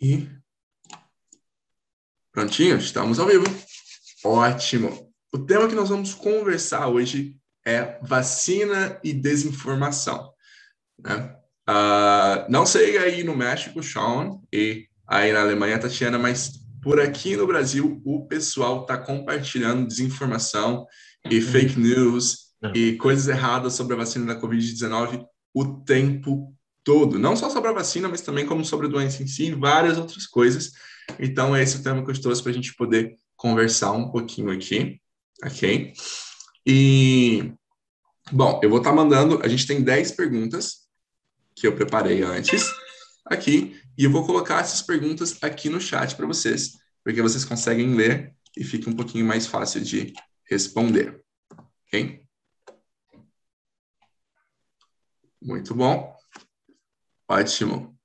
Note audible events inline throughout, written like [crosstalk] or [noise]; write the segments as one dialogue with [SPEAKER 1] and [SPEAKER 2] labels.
[SPEAKER 1] E prontinho, estamos ao vivo. Ótimo. O tema que nós vamos conversar hoje é vacina e desinformação. Né? Uh, não sei aí no México, Sean, e aí na Alemanha, Tatiana, mas por aqui no Brasil o pessoal está compartilhando desinformação e fake news e coisas erradas sobre a vacina da Covid-19 o tempo todo. Não só sobre a vacina, mas também como sobre a doença em si e várias outras coisas. Então, esse é o tema que eu trouxe para a gente poder conversar um pouquinho aqui, ok? E, bom, eu vou estar tá mandando, a gente tem 10 perguntas que eu preparei antes aqui, e eu vou colocar essas perguntas aqui no chat para vocês, porque vocês conseguem ler e fica um pouquinho mais fácil de responder, ok? Muito bom. Ótimo.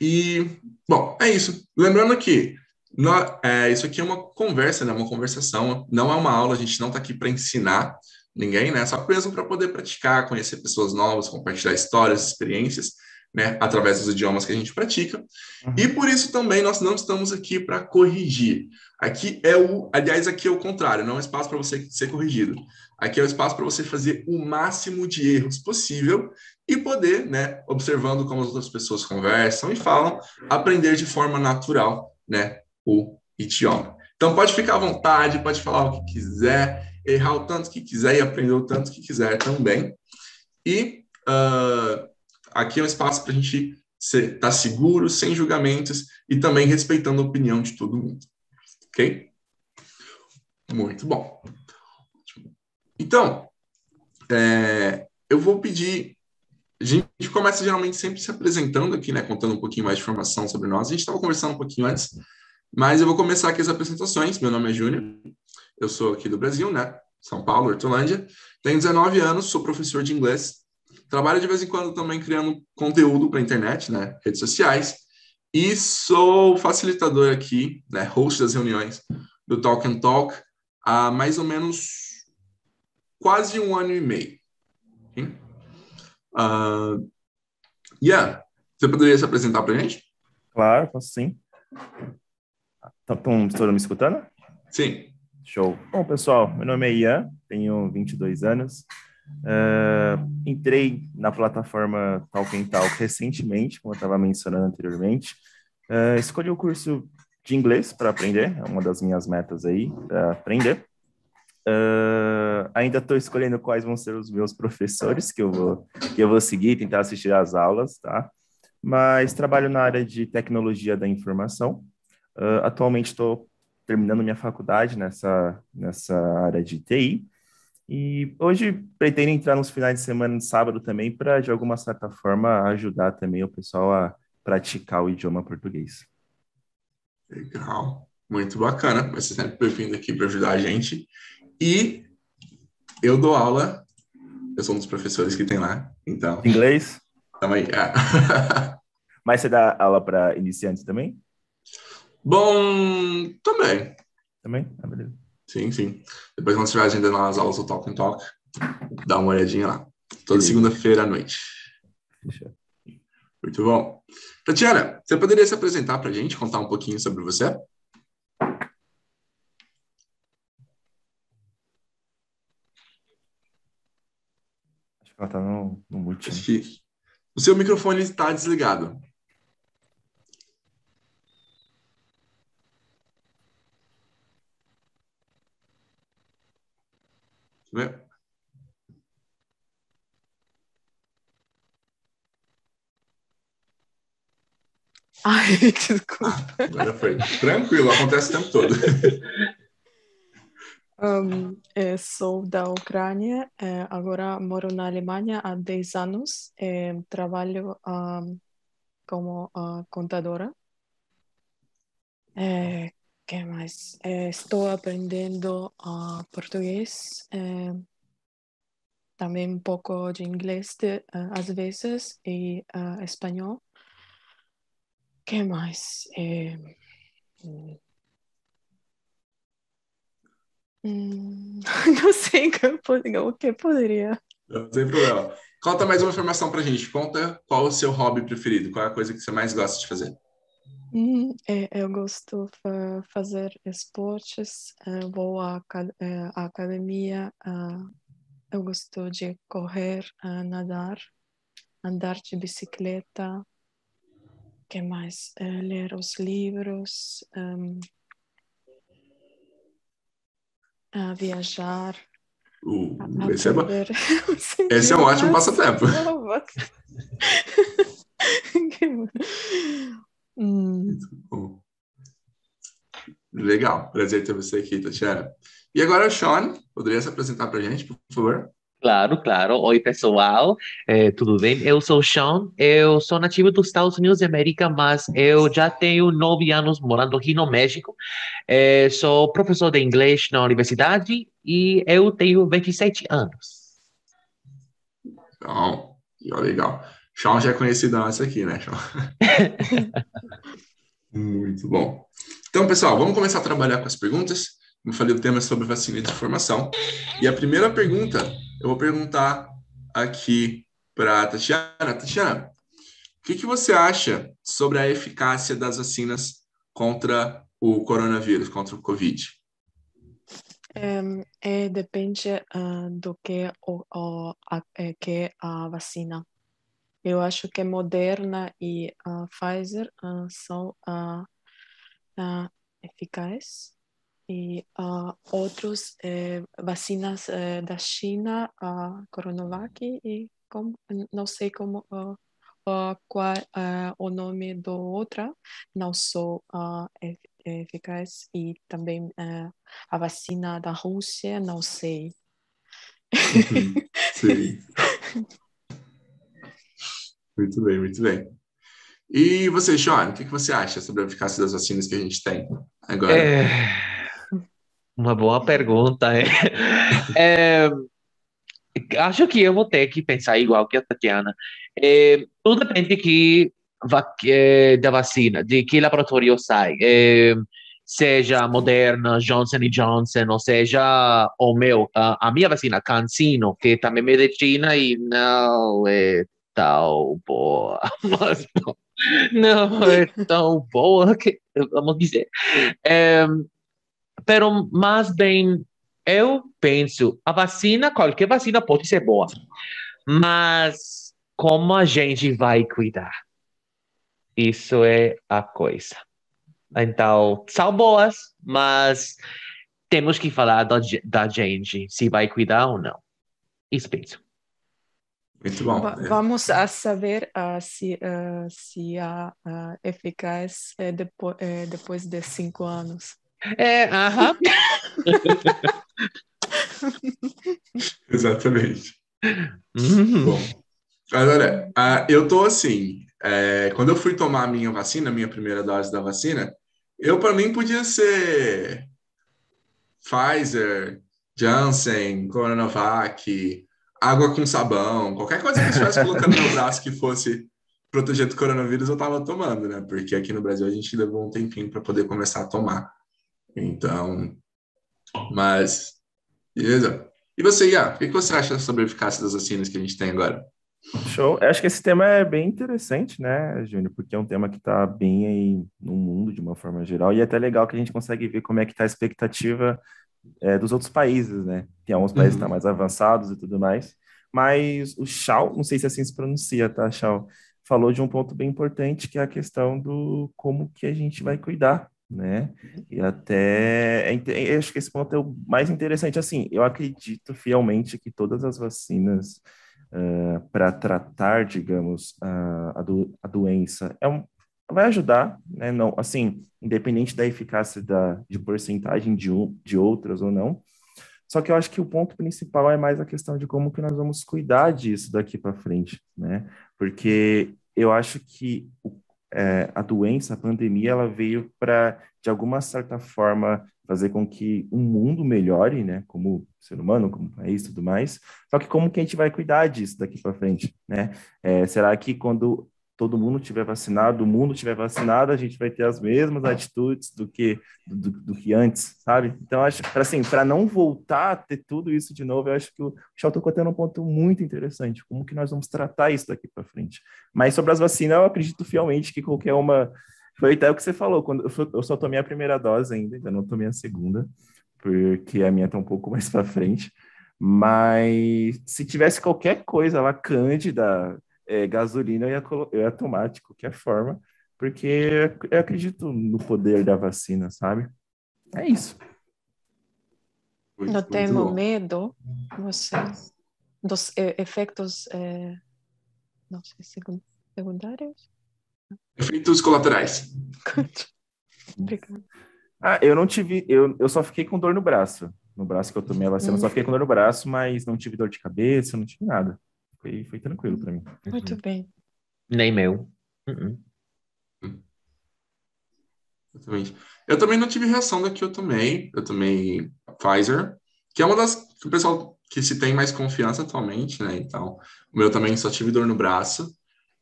[SPEAKER 1] E, bom, é isso. Lembrando que no, é, isso aqui é uma conversa, né? Uma conversação, não é uma aula, a gente não está aqui para ensinar ninguém, né? Só mesmo para poder praticar, conhecer pessoas novas, compartilhar histórias, experiências, né? Através dos idiomas que a gente pratica. Uhum. E por isso também nós não estamos aqui para corrigir. Aqui é o, aliás, aqui é o contrário, não é um espaço para você ser corrigido. Aqui é o espaço para você fazer o máximo de erros possível e poder, né, observando como as outras pessoas conversam e falam, aprender de forma natural, né, o idioma. Então pode ficar à vontade, pode falar o que quiser, errar o tanto que quiser e aprender o tanto que quiser também. E uh, aqui é um espaço para a gente estar tá seguro, sem julgamentos e também respeitando a opinião de todo mundo. Ok? Muito bom. Então, é, eu vou pedir a gente começa geralmente sempre se apresentando aqui, né, contando um pouquinho mais de informação sobre nós. A gente estava conversando um pouquinho antes, mas eu vou começar aqui as apresentações. Meu nome é Júnior, eu sou aqui do Brasil, né, São Paulo, Hortolândia. Tenho 19 anos, sou professor de inglês. Trabalho de vez em quando também criando conteúdo para a internet, né, redes sociais. E sou facilitador aqui, né, host das reuniões do Talk and Talk há mais ou menos quase um ano e meio. Uh, yeah, você poderia se apresentar para a gente?
[SPEAKER 2] Claro, posso sim. Estão todos me escutando?
[SPEAKER 1] Sim.
[SPEAKER 2] Show. Bom, pessoal, meu nome é Ian, tenho 22 anos. Uh, entrei na plataforma Talk Talk recentemente, como eu estava mencionando anteriormente. Uh, escolhi o curso de inglês para aprender, é uma das minhas metas aí, para aprender. Uh, ainda estou escolhendo quais vão ser os meus professores que eu vou, que eu vou seguir, tentar assistir às aulas, tá? Mas trabalho na área de tecnologia da informação. Uh, atualmente estou terminando minha faculdade nessa, nessa área de TI. E hoje pretendo entrar nos finais de semana sábado também para, de alguma certa forma, ajudar também o pessoal a praticar o idioma português.
[SPEAKER 1] Legal, muito bacana. Ser sempre bem-vindo aqui para ajudar a gente. E eu dou aula, eu sou um dos professores que tem lá, então.
[SPEAKER 2] Inglês?
[SPEAKER 1] Também. É. [laughs]
[SPEAKER 2] Mas você dá aula para iniciantes também?
[SPEAKER 1] Bom, também.
[SPEAKER 2] Também? Ah, beleza.
[SPEAKER 1] Sim, sim. Depois, quando estiver agendando as aulas do Talk and Talk, dá uma olhadinha lá. Toda segunda-feira à noite. Fechou. Muito bom. Tatiana, você poderia se apresentar para a gente, contar um pouquinho sobre você?
[SPEAKER 2] Ela tá no, no mute.
[SPEAKER 1] Né? O seu microfone está desligado.
[SPEAKER 3] Ai, [laughs] desculpa.
[SPEAKER 1] Ah, agora foi. Tranquilo, acontece o tempo todo. [laughs]
[SPEAKER 3] Um, sou da Ucrânia, agora moro na Alemanha há 10 anos, trabalho um, como uh, contadora. É, que mais? Estou aprendendo uh, português, também um pouco de inglês de, uh, às vezes e espanhol. que mais? Hum, Hum, [laughs] não sei o que poderia.
[SPEAKER 1] Não tem problema. Conta mais uma informação pra gente. Conta qual o seu hobby preferido, qual é a coisa que você mais gosta de fazer.
[SPEAKER 3] Hum, é, eu gosto de fazer esportes, é, vou à, à academia, eu gosto de correr, nadar, andar de bicicleta, que mais? ler os livros, um, viajar.
[SPEAKER 1] Uh, esse, é, [laughs] esse é um ótimo passatempo. [laughs] hum. Legal, prazer ter você aqui, Tatiana. E agora, Sean, poderia se apresentar para a gente, por favor?
[SPEAKER 4] Claro, claro. Oi, pessoal. É, tudo bem? Eu sou o Sean. Eu sou nativo dos Estados Unidos da América, mas eu já tenho nove anos morando aqui no México. É, sou professor de inglês na universidade e eu tenho 27 anos.
[SPEAKER 1] Então, legal. Sean já é conhecido antes aqui, né, Sean? [laughs] Muito bom. Então, pessoal, vamos começar a trabalhar com as perguntas. Como falei, o tema é sobre vacina de formação. E a primeira pergunta, eu vou perguntar aqui para a Tatiana. Tatiana, o que, que você acha sobre a eficácia das vacinas contra o coronavírus, contra o Covid?
[SPEAKER 3] É, é depende uh, do que, o, o, a, é, que a vacina. Eu acho que Moderna e a Pfizer uh, são uh, eficazes e uh, outros eh, vacinas eh, da China, a Coronavac e como, não sei como uh, qual uh, o nome do outra, não sou eficaz e também a vacina da Rússia, não sei.
[SPEAKER 1] Uhum. Sim. [laughs] muito bem, muito bem. E você, Sean, o que você acha sobre a eficácia das vacinas que a gente tem agora?
[SPEAKER 4] É... Uma boa pergunta. É. [laughs] é, acho que eu vou ter que pensar igual que a Tatiana. É, tudo depende que, é, da vacina, de que laboratório sai. É, seja Moderna, Johnson Johnson, ou seja o meu, a, a minha vacina, Cancino, que também é de China e não é tão boa. [laughs] Mas não, não é tão boa que, vamos dizer. Pero mais bem, eu penso, a vacina, qualquer vacina pode ser boa, mas como a gente vai cuidar? Isso é a coisa. Então, são boas, mas temos que falar da, da gente, se vai cuidar ou não. Isso penso.
[SPEAKER 1] Muito bom.
[SPEAKER 3] Vamos a saber uh, se, uh, se a uh, eficaz é depo é depois de cinco anos.
[SPEAKER 4] É, aham. [laughs]
[SPEAKER 1] Exatamente. Uhum. Bom, agora, eu tô assim, é, quando eu fui tomar a minha vacina, a minha primeira dose da vacina, eu para mim podia ser Pfizer, Janssen, Coronavac, água com sabão, qualquer coisa que eu estivesse colocando no meu braço que fosse proteger do coronavírus, eu tava tomando, né? Porque aqui no Brasil a gente levou um tempinho para poder começar a tomar. Então, mas, beleza. E você, Iá, o que você acha sobre a eficácia das vacinas que a gente tem agora?
[SPEAKER 2] Show. Eu acho que esse tema é bem interessante, né, Júnior? Porque é um tema que está bem aí no mundo de uma forma geral e é até legal que a gente consegue ver como é que está a expectativa é, dos outros países, né? Tem alguns países uhum. que estão mais avançados e tudo mais. Mas o Chau, não sei se assim se pronuncia, tá, Chau? Falou de um ponto bem importante que é a questão do como que a gente vai cuidar né? E até é, acho que esse ponto é o mais interessante. Assim, eu acredito fielmente que todas as vacinas uh, para tratar, digamos, a, a, do, a doença é um, vai ajudar, né? Não, assim, independente da eficácia da, de porcentagem de, um, de outras ou não. Só que eu acho que o ponto principal é mais a questão de como que nós vamos cuidar disso daqui para frente, né? Porque eu acho que o é, a doença, a pandemia, ela veio para, de alguma certa forma, fazer com que o mundo melhore, né, como ser humano, como país tudo mais. Só que como que a gente vai cuidar disso daqui para frente, né? É, será que quando todo mundo tiver vacinado, o mundo tiver vacinado, a gente vai ter as mesmas atitudes do que do, do que antes, sabe? Então acho para assim, para não voltar a ter tudo isso de novo, eu acho que o Chau tocou tendo um ponto muito interessante, como que nós vamos tratar isso daqui para frente. Mas sobre as vacinas, eu acredito fielmente que qualquer uma foi até o que você falou, quando eu só tomei a primeira dose ainda, ainda não tomei a segunda, porque a minha tá um pouco mais para frente. Mas se tivesse qualquer coisa lá, cândida, é, gasolina, eu ia, eu ia tomar de qualquer forma, porque eu acredito no poder da vacina, sabe? É isso.
[SPEAKER 3] Não tenho medo, você, dos efeitos, é, não sei, secundários?
[SPEAKER 1] Efeitos colaterais. [laughs]
[SPEAKER 3] Obrigada.
[SPEAKER 2] Ah, eu não tive, eu, eu só fiquei com dor no braço. No braço que eu tomei a vacina, hum. só fiquei com dor no braço, mas não tive dor de cabeça, não tive nada. Foi, foi tranquilo para mim.
[SPEAKER 3] Muito bem.
[SPEAKER 4] Nem meu. Uh -uh.
[SPEAKER 1] Exatamente. Eu também não tive reação da que eu tomei. Eu tomei Pfizer, que é uma das que o pessoal que se tem mais confiança atualmente, né? Então, o meu também só tive dor no braço.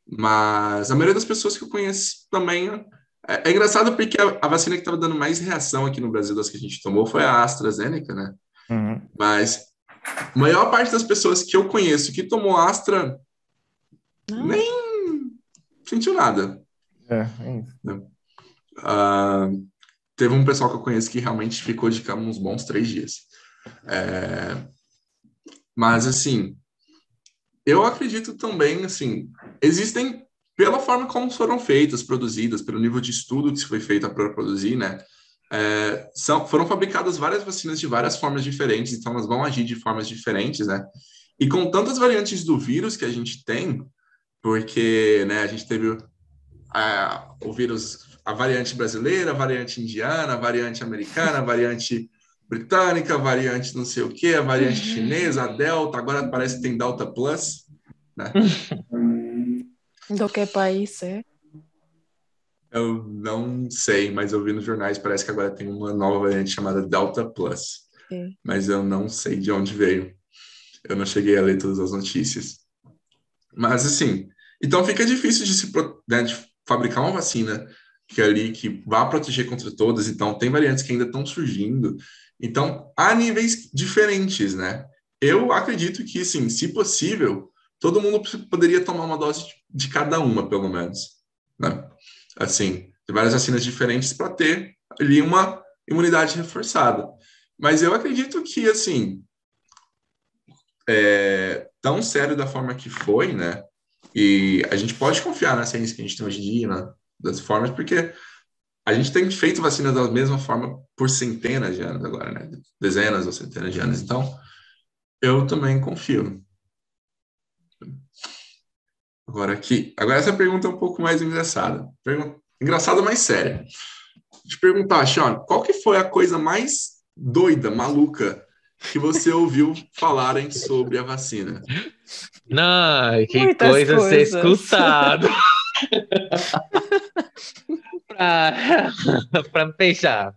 [SPEAKER 1] Mas a maioria das pessoas que eu conheço também. É, é engraçado porque a, a vacina que estava dando mais reação aqui no Brasil das que a gente tomou foi a AstraZeneca, né?
[SPEAKER 2] Uhum.
[SPEAKER 1] Mas a maior parte das pessoas que eu conheço que tomou Astra nem sentiu nada.
[SPEAKER 2] É, é isso. Né?
[SPEAKER 1] Uh, teve um pessoal que eu conheço que realmente ficou de cama uns bons três dias. É, mas, assim, eu acredito também, assim, existem, pela forma como foram feitas, produzidas, pelo nível de estudo que se foi feito para produzir, né? É, são, foram fabricadas várias vacinas de várias formas diferentes, então elas vão agir de formas diferentes, né? E com tantas variantes do vírus que a gente tem, porque né, a gente teve a, o vírus a variante brasileira, a variante indiana, a variante americana, a variante britânica, a variante não sei o que, a variante uhum. chinesa, a Delta, agora parece que tem Delta Plus, né? [laughs]
[SPEAKER 3] Do que país é?
[SPEAKER 1] Eu não sei, mas eu vi nos jornais, parece que agora tem uma nova variante chamada Delta Plus. Sim. Mas eu não sei de onde veio. Eu não cheguei a ler todas as notícias. Mas assim, então fica difícil de se né, de fabricar uma vacina que é ali que vá proteger contra todas. Então, tem variantes que ainda estão surgindo. Então, há níveis diferentes, né? Eu acredito que, sim, se possível, todo mundo poderia tomar uma dose de cada uma, pelo menos, né? Assim, tem várias vacinas diferentes para ter ali uma imunidade reforçada. Mas eu acredito que, assim, é, tão sério da forma que foi, né? E a gente pode confiar na ciência que a gente tem hoje em dia, né? das formas, porque a gente tem feito vacinas da mesma forma por centenas de anos agora, né? Dezenas ou centenas de anos. Então, eu também confio. Agora aqui, agora essa pergunta é um pouco mais engraçada. Pergunta, engraçada, mas séria. Te perguntar, Sean, qual que foi a coisa mais doida, maluca que você ouviu falarem sobre a vacina?
[SPEAKER 4] Não, que Muitas coisa coisas. ser escutado. [laughs] [laughs] para pensar.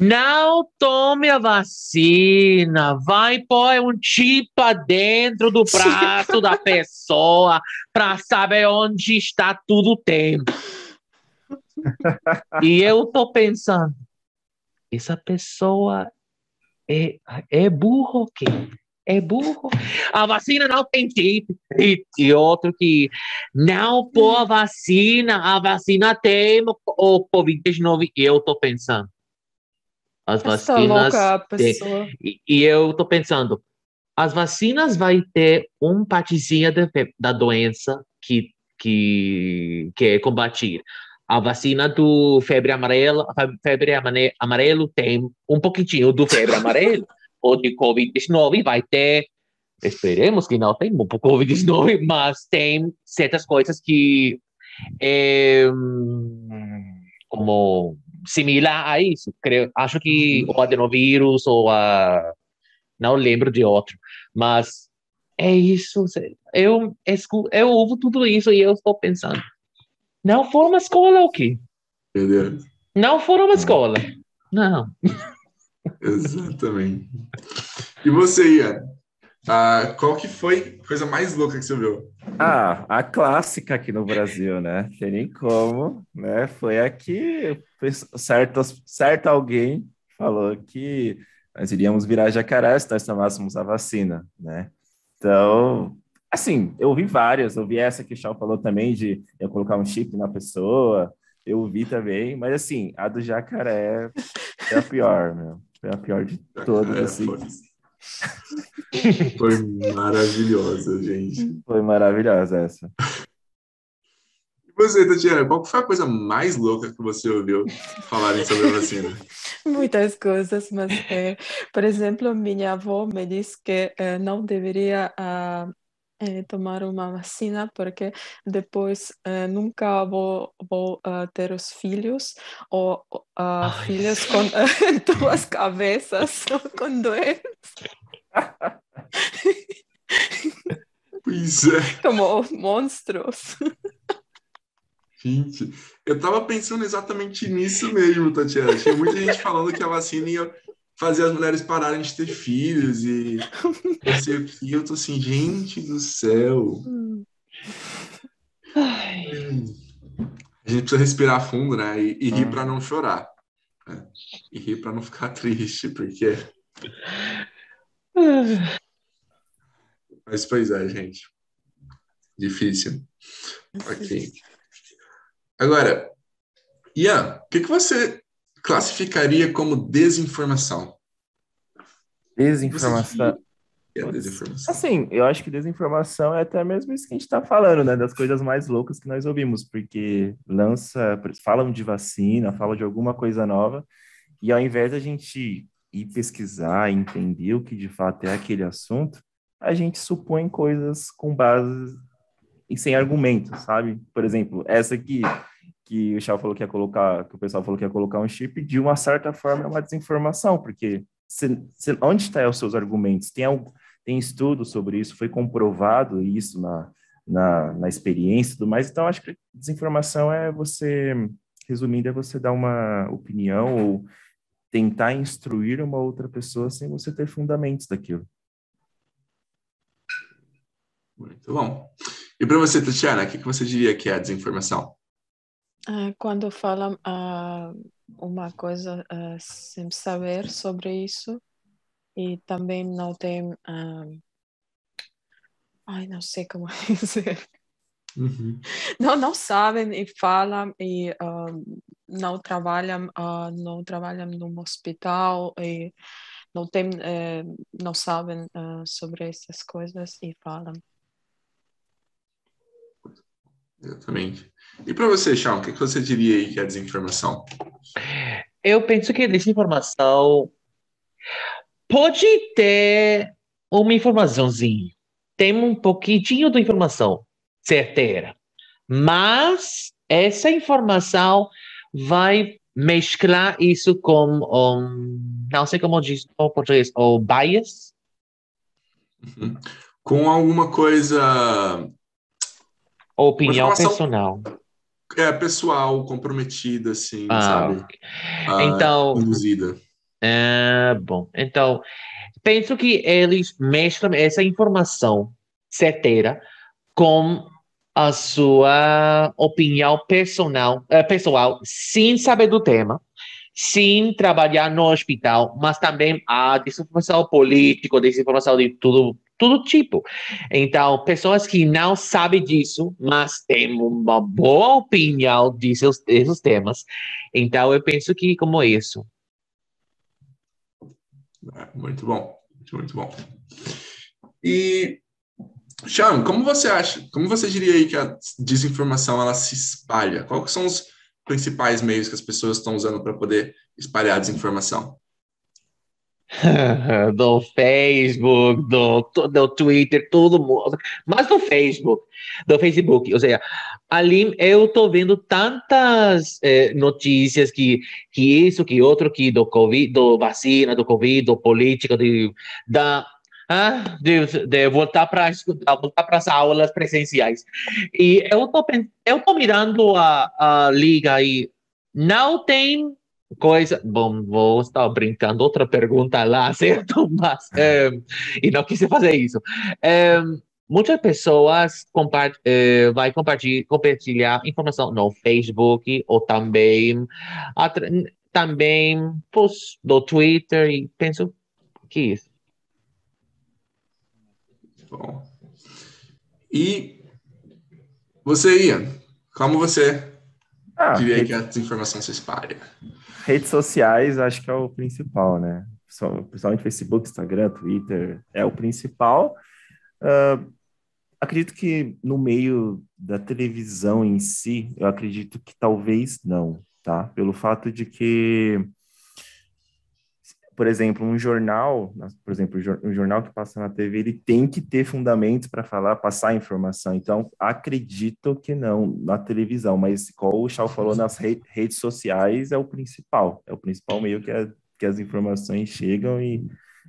[SPEAKER 4] Não tome a vacina, vai pôr um chip dentro do braço da pessoa para saber onde está tudo o tempo. [laughs] E eu tô pensando, essa pessoa é, é burro o quê? é burro. A vacina não tem chip. E, e outro que não pô a vacina, a vacina tem o Covid-19. Eu tô pensando. As Essa vacinas. Tem, e, e, eu tô pensando, as vacinas vai ter um partezinha de, da doença que, que, que é combatir. A vacina do febre amarela, febre amarelo tem um pouquinho do febre amarelo [laughs] ou de Covid-19 vai ter, esperemos que não tenha Covid-19, mas tem certas coisas que é, como similar a isso. Creio, acho que o adenovírus ou a não lembro de outro, mas é isso. Eu escuto, eu ouvo tudo isso e eu estou pensando, não for uma escola o quê? Não for uma escola. Não. [laughs]
[SPEAKER 1] Exatamente. E você, Ian? Ah, qual que foi a coisa mais louca que você viu?
[SPEAKER 2] Ah, a clássica aqui no Brasil, né? Tem nem como, né? Foi aqui, certo, certo alguém falou que nós iríamos virar jacaré se nós tomássemos a vacina, né? Então, Assim, eu vi várias, eu vi essa que o Chau falou também de eu colocar um chip na pessoa, eu vi também, mas assim, a do jacaré é a pior, meu. É a pior de todas, é, assim. [laughs] Foi.
[SPEAKER 1] maravilhosa, gente.
[SPEAKER 2] Foi maravilhosa essa.
[SPEAKER 1] E você, Tatiana, qual foi a coisa mais louca que você ouviu falarem sobre a vacina? [laughs]
[SPEAKER 3] Muitas coisas, mas, é, por exemplo, minha avó me disse que é, não deveria uh, é, tomar uma vacina porque depois é, nunca vou, vou uh, ter os filhos ou uh, filhos com duas cabeças com dois.
[SPEAKER 1] Pois é.
[SPEAKER 3] Como monstros.
[SPEAKER 1] Gente, eu tava pensando exatamente nisso mesmo, Tatiana. Tinha muita gente falando que a vacina ia fazer as mulheres pararem de ter filhos e. Eu tô assim, gente do céu. Ai. A gente precisa respirar fundo, né? E, e rir para não chorar. Né? E rir para não ficar [laughs] triste, porque. Mas, pois é, gente. Difícil. Ok. Agora, Ian, o que, que você classificaria como desinformação?
[SPEAKER 2] Desinformação.
[SPEAKER 1] É desinformação.
[SPEAKER 2] Assim, eu acho que desinformação é até mesmo isso que a gente está falando, né? Das coisas mais loucas que nós ouvimos, porque lança, falam de vacina, falam de alguma coisa nova, e ao invés da gente ir pesquisar, entender o que de fato é aquele assunto, a gente supõe coisas com base e sem argumentos, sabe? Por exemplo, essa aqui, que o Chá falou que ia colocar, que o pessoal falou que ia colocar um chip, de uma certa forma é uma desinformação, porque se, se, onde estão os seus argumentos? Tem, algum, tem estudo sobre isso? Foi comprovado isso na, na, na experiência e tudo mais? Então, acho que desinformação é você, resumindo, é você dar uma opinião ou tentar instruir uma outra pessoa sem você ter fundamentos daquilo.
[SPEAKER 1] Muito bom. E para você, Tatiana, o que você diria que é a desinformação?
[SPEAKER 3] Uh, quando falam uh, uma coisa uh, sem saber sobre isso e também não tem. ai, não sei como [laughs] dizer. Uhum. Não, não sabem e falam e não trabalham, não trabalham num hospital e não tem, eh, não sabem sobre essas coisas e falam.
[SPEAKER 1] Exatamente. E para você, Sean, o que você diria aí que é desinformação?
[SPEAKER 4] Eu penso que desinformação pode ter uma informaçãozinha, tem um pouquinho de informação certeira, mas essa informação vai mesclar isso com um, não sei como diz em português, o bias.
[SPEAKER 1] Uhum. Com alguma coisa
[SPEAKER 4] Opinião personal.
[SPEAKER 1] É, pessoal, comprometida, assim,
[SPEAKER 4] ah,
[SPEAKER 1] sabe?
[SPEAKER 4] Ah, então.
[SPEAKER 1] Conduzida.
[SPEAKER 4] É, bom, então, penso que eles mesclam essa informação certeira com a sua opinião personal, uh, pessoal, sem saber do tema, sem trabalhar no hospital, mas também a desinformação política, desinformação de tudo todo tipo. Então, pessoas que não sabem disso, mas têm uma boa opinião desses, desses temas. Então, eu penso que como isso.
[SPEAKER 1] É, muito bom, muito bom. E, Sean, como você acha, como você diria aí que a desinformação ela se espalha? Quais são os principais meios que as pessoas estão usando para poder espalhar desinformação? [laughs]
[SPEAKER 4] do Facebook, do, do Twitter, todo mundo, mas do Facebook, do Facebook, ou seja, ali eu tô vendo tantas eh, notícias que, que isso, que outro, que do Covid, do vacina, do Covid, do política, de, da, ah, de, voltar para voltar para as aulas presenciais. E eu tô, eu tô mirando a, a liga aí, não tem coisa. Bom, vou estar brincando outra pergunta lá, [laughs] certo? Mas, é, e não quis fazer isso. É, muitas pessoas compa é, vai compartilhar, compartilhar informação no Facebook ou também também post no Twitter e penso que isso.
[SPEAKER 1] Bom. E você, Ian, como você
[SPEAKER 2] Ah,
[SPEAKER 1] diria
[SPEAKER 2] rede-
[SPEAKER 1] que a desinformação se espalha?
[SPEAKER 2] redes sociais acho que é o principal, né? Principalmente Facebook, Instagram, Twitter, é o principal. Ah, acredito que no meio da televisão em si, eu acredito que talvez não, tá? Pelo fato de que, por exemplo, um jornal, por exemplo, um jor- jornal que passa na TV, ele tem que ter fundamentos para falar, passar informação. Então, acredito que não na televisão, mas como o Chau falou, nas re- redes sociais é o principal, é o principal meio que, a- que as informações chegam e,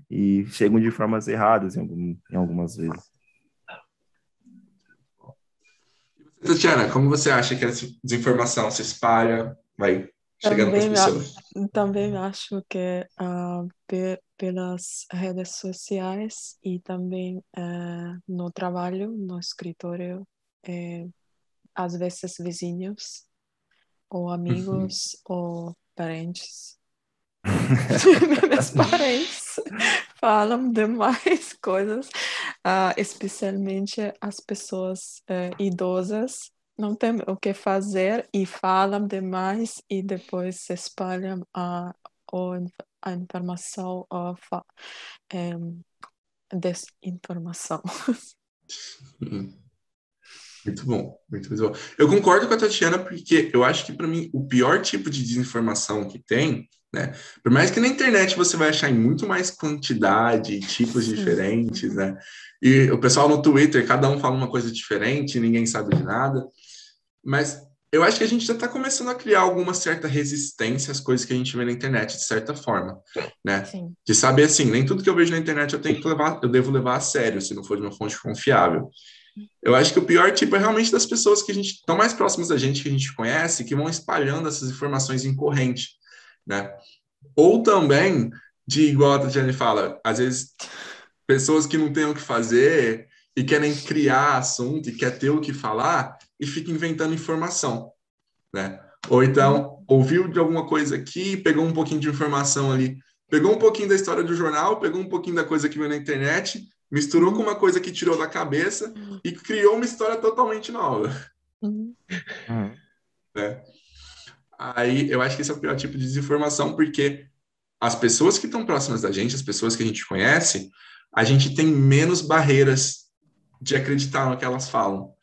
[SPEAKER 2] e chegam de formas erradas em, algum- em algumas vezes.
[SPEAKER 1] Tatiana, como você acha que a desinformação se espalha, vai chegando para as
[SPEAKER 3] Também
[SPEAKER 1] pessoas?
[SPEAKER 3] Também acho que ah, pe- pelas redes sociais e também eh, no trabalho, no escritório, eh, às vezes vizinhos ou amigos ou parentes. [laughs] Meus parentes falam demais [laughs] coisas, ah, especialmente as pessoas eh, idosas não tem o que fazer e falam demais e depois se espalham a, a informação, a fa- em, desinformação.
[SPEAKER 1] Hum. Muito bom, muito, muito bom. Eu concordo com a Tatiana, porque eu acho que, para mim, o pior tipo de desinformação que tem, né? Por mais que na internet você vai achar em muito mais quantidade, tipos
[SPEAKER 3] Sim.
[SPEAKER 1] diferentes, né? E o pessoal no Twitter, cada um fala uma coisa diferente, ninguém sabe de nada. Mas eu acho que a gente já está começando a criar alguma certa resistência às coisas que a gente vê na internet, de certa forma, né?
[SPEAKER 3] Sim.
[SPEAKER 1] de saber assim, nem tudo que eu vejo na internet eu tenho que levar, eu devo levar a sério, se não for de uma fonte confiável. Eu acho que o pior tipo é realmente das pessoas que a gente estão mais próximas da gente, que a gente conhece, que vão espalhando essas informações incorrentes, né? Ou também de igual a Tatiane fala, às vezes pessoas que não têm o que fazer e querem criar assunto e quer ter o que falar e fica inventando informação, né? Ou então ouviu de alguma coisa aqui, pegou um pouquinho de informação ali, pegou um pouquinho da história do jornal, pegou um pouquinho da coisa que veio na internet, misturou com uma coisa que tirou da cabeça e criou uma história totalmente nova,
[SPEAKER 3] Uhum.
[SPEAKER 1] né? Aí eu acho que esse é o pior tipo de desinformação, porque as pessoas que estão próximas da gente, as pessoas que a gente conhece, a gente tem menos barreiras de acreditar no que elas falam.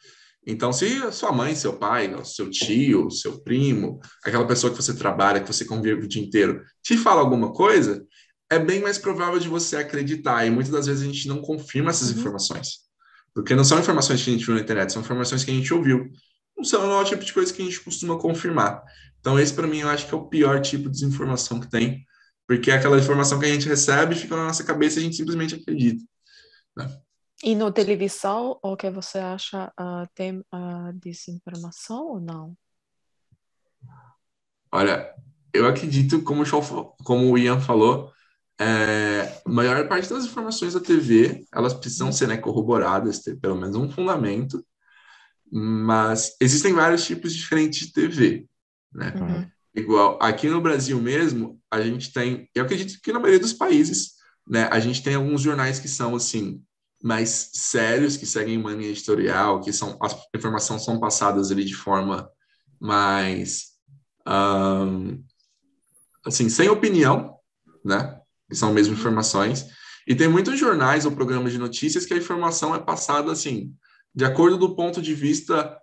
[SPEAKER 1] Então, se sua mãe, seu pai, seu tio, seu primo, aquela pessoa que você trabalha, que você convive o dia inteiro, te fala alguma coisa, é bem mais provável de você acreditar. E muitas das vezes a gente não confirma essas
[SPEAKER 3] Uhum.
[SPEAKER 1] informações. Porque não são informações que a gente viu na internet, são informações que a gente ouviu. Não são não é o tipo de coisa que a gente costuma confirmar. Então, esse, para mim, eu acho que é o pior tipo de desinformação que tem. Porque é aquela informação que a gente recebe, fica na nossa cabeça e a gente simplesmente acredita.
[SPEAKER 3] E no televisão, o que você acha? ah, tem ah, desinformação ou não?
[SPEAKER 1] Olha, eu acredito, como o, Shaw fa- como o Ian falou, é, a maior parte das informações da TV, elas precisam ser né, corroboradas, ter pelo menos um fundamento, mas existem vários tipos diferentes de TV, né?
[SPEAKER 3] Uhum.
[SPEAKER 1] Igual, aqui no Brasil mesmo, a gente tem, eu acredito que na maioria dos países, né, a gente tem alguns jornais que são, assim, mais sérios, que seguem uma linha editorial, que são, as informações são passadas ali de forma mais, ahn, assim, sem opinião, né, que são mesmo informações, e tem muitos jornais ou programas de notícias que a informação é passada, assim, de acordo do ponto de vista